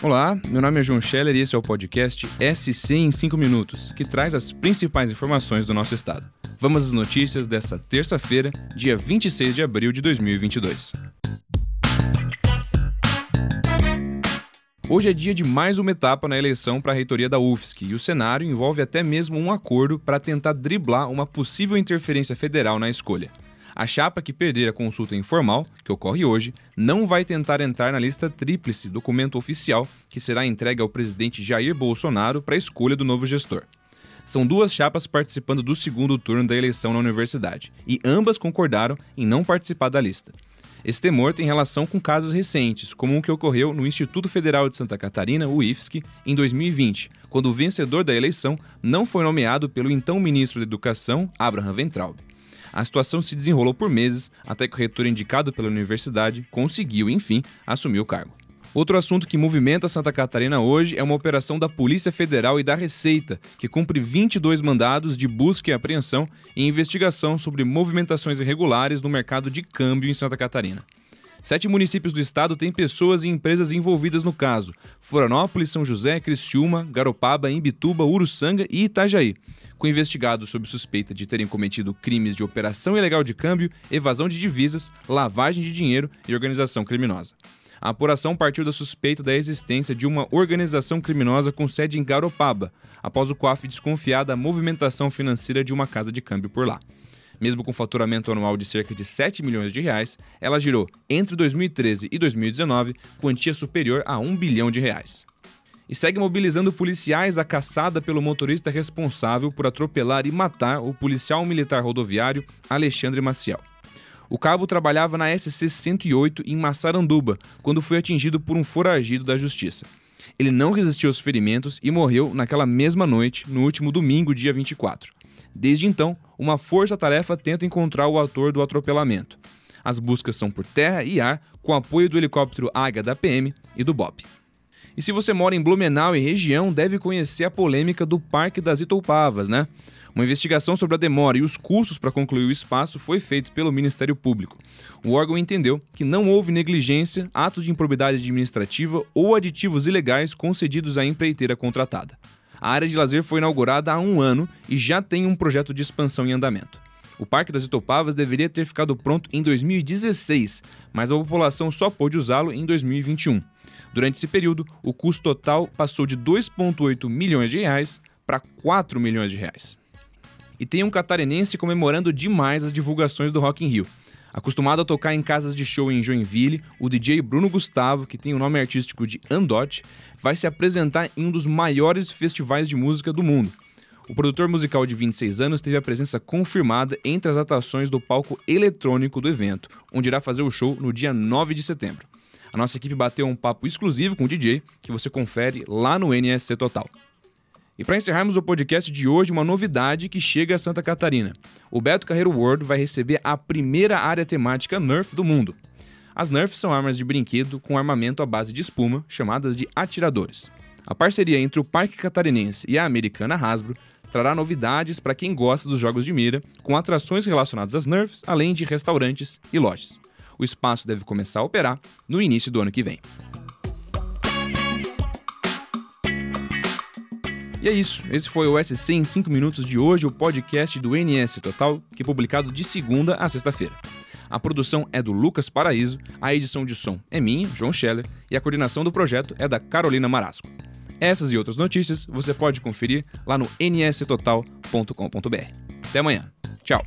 Olá, meu nome é João Scheller e esse é o podcast SC em 5 minutos, que traz as principais informações do nosso estado. Vamos às notícias desta terça-feira, dia 26 de abril de 2022. Hoje é dia de mais uma etapa na eleição para a reitoria da UFSC e o cenário envolve até mesmo um acordo para tentar driblar uma possível interferência federal na escolha. A chapa que perder a consulta informal, que ocorre hoje, não vai tentar entrar na lista tríplice, documento oficial que será entregue ao presidente Jair Bolsonaro para a escolha do novo gestor. São duas chapas participando do segundo turno da eleição na universidade, e ambas concordaram em não participar da lista. Esse temor tem relação com casos recentes, como o que ocorreu no Instituto Federal de Santa Catarina, o IFSC, em 2020, quando o vencedor da eleição não foi nomeado pelo então ministro da Educação, Abraham Ventraub. A situação se desenrolou por meses até que o reitor indicado pela universidade conseguiu, enfim, assumir o cargo. Outro assunto que movimenta Santa Catarina hoje é uma operação da Polícia Federal e da Receita, que cumpre 22 mandados de busca e apreensão e investigação sobre movimentações irregulares no mercado de câmbio em Santa Catarina. Sete municípios do estado têm pessoas e empresas envolvidas no caso: Florianópolis, São José, Criciúma, Garopaba, Imbituba, Uruçanga e Itajaí, com investigados sob suspeita de terem cometido crimes de operação ilegal de câmbio, evasão de divisas, lavagem de dinheiro e organização criminosa. A apuração partiu da suspeita da existência de uma organização criminosa com sede em Garopaba, após o COAF desconfiar da movimentação financeira de uma casa de câmbio por lá. Mesmo com faturamento anual de cerca de 7 milhões de reais, ela girou, entre 2013 e 2019, quantia superior a 1 bilhão de reais. E segue mobilizando policiais a caçada pelo motorista responsável por atropelar e matar o policial militar rodoviário Alexandre Maciel. O cabo trabalhava na SC 108 em Massaranduba, quando foi atingido por um foragido da justiça. Ele não resistiu aos ferimentos e morreu naquela mesma noite, no último domingo, dia 24. Desde então, uma força-tarefa tenta encontrar o autor do atropelamento. As buscas são por terra e ar, com apoio do helicóptero Águia da PM e do BOP. E se você mora em Blumenau e região, deve conhecer a polêmica do Parque das Itoupavas, né? Uma investigação sobre a demora e os custos para concluir o espaço foi feito pelo Ministério Público. O órgão entendeu que não houve negligência, ato de improbidade administrativa ou aditivos ilegais concedidos à empreiteira contratada. A área de lazer foi inaugurada há um ano e já tem um projeto de expansão em andamento. O Parque das Itopavas deveria ter ficado pronto em 2016, mas a população só pôde usá-lo em 2021. Durante esse período, o custo total passou de 2,8 milhões de reais para 4 milhões de reais. E tem um catarinense comemorando demais as divulgações do Rock in Rio. Acostumado a tocar em casas de show em Joinville, o DJ Bruno Gustavo, que tem o nome artístico de Andot, vai se apresentar em um dos maiores festivais de música do mundo. O produtor musical de 26 anos teve a presença confirmada entre as atrações do palco eletrônico do evento, onde irá fazer o show no dia 9 de setembro. A nossa equipe bateu um papo exclusivo com o DJ, que você confere lá no NSC Total. E para encerrarmos o podcast de hoje, uma novidade que chega a Santa Catarina. O Beto Carreiro World vai receber a primeira área temática Nerf do mundo. As Nerfs são armas de brinquedo com armamento à base de espuma, chamadas de atiradores. A parceria entre o Parque Catarinense e a americana Hasbro trará novidades para quem gosta dos jogos de mira, com atrações relacionadas às Nerfs, além de restaurantes e lojas. O espaço deve começar a operar no início do ano que vem. E é isso, esse foi o SC em 5 minutos de hoje, o podcast do NS Total, que é publicado de segunda a sexta-feira. A produção é do Lucas Paraíso, a edição de som é minha, João Scheller, e a coordenação do projeto é da Carolina Marasco. Essas e outras notícias você pode conferir lá no nstotal.com.br. Até amanhã. Tchau.